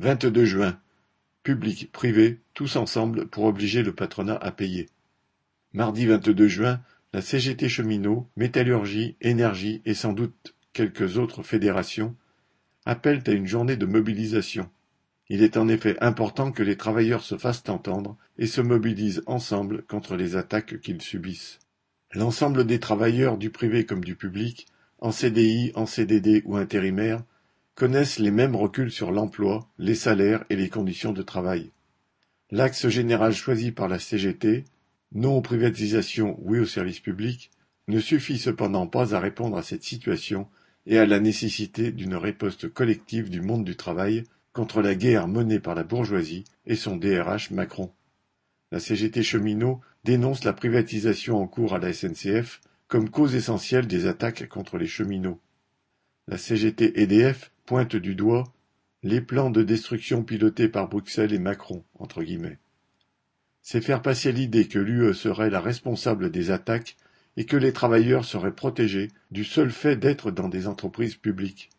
vingt-deux juin. Public, privé, tous ensemble pour obliger le patronat à payer. Mardi vingt-deux juin, la CGT Cheminot, Métallurgie, Énergie et sans doute quelques autres fédérations appellent à une journée de mobilisation. Il est en effet important que les travailleurs se fassent entendre et se mobilisent ensemble contre les attaques qu'ils subissent. L'ensemble des travailleurs, du privé comme du public, en CDI, en CDD ou intérimaires, connaissent les mêmes reculs sur l'emploi, les salaires et les conditions de travail. L'axe général choisi par la CGT, non aux privatisations, oui aux services publics, ne suffit cependant pas à répondre à cette situation et à la nécessité d'une riposte collective du monde du travail contre la guerre menée par la bourgeoisie et son DRH Macron. La CGT cheminot dénonce la privatisation en cours à la SNCF comme cause essentielle des attaques contre les cheminots. La CGT EDF pointe du doigt les plans de destruction pilotés par Bruxelles et Macron. C'est faire passer l'idée que l'UE serait la responsable des attaques et que les travailleurs seraient protégés du seul fait d'être dans des entreprises publiques.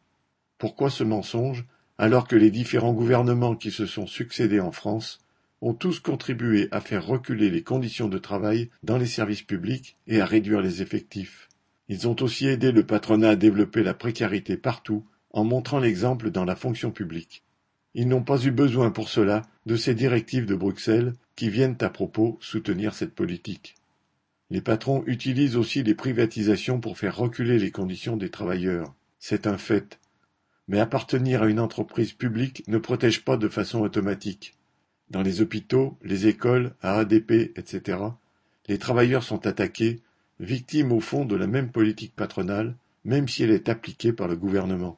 Pourquoi ce mensonge alors que les différents gouvernements qui se sont succédés en France ont tous contribué à faire reculer les conditions de travail dans les services publics et à réduire les effectifs? Ils ont aussi aidé le patronat à développer la précarité partout en montrant l'exemple dans la fonction publique. Ils n'ont pas eu besoin pour cela de ces directives de Bruxelles qui viennent à propos soutenir cette politique. Les patrons utilisent aussi les privatisations pour faire reculer les conditions des travailleurs. C'est un fait. Mais appartenir à une entreprise publique ne protège pas de façon automatique. Dans les hôpitaux, les écoles, à ADP, etc., les travailleurs sont attaqués, victimes au fond de la même politique patronale, même si elle est appliquée par le gouvernement.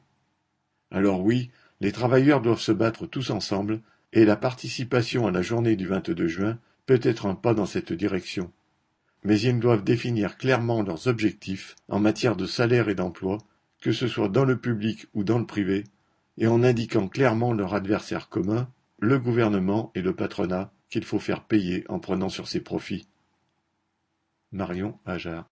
Alors oui, les travailleurs doivent se battre tous ensemble, et la participation à la journée du 22 juin peut être un pas dans cette direction. Mais ils doivent définir clairement leurs objectifs en matière de salaire et d'emploi, que ce soit dans le public ou dans le privé, et en indiquant clairement leur adversaire commun, le gouvernement et le patronat, qu'il faut faire payer en prenant sur ses profits. Marion Ajar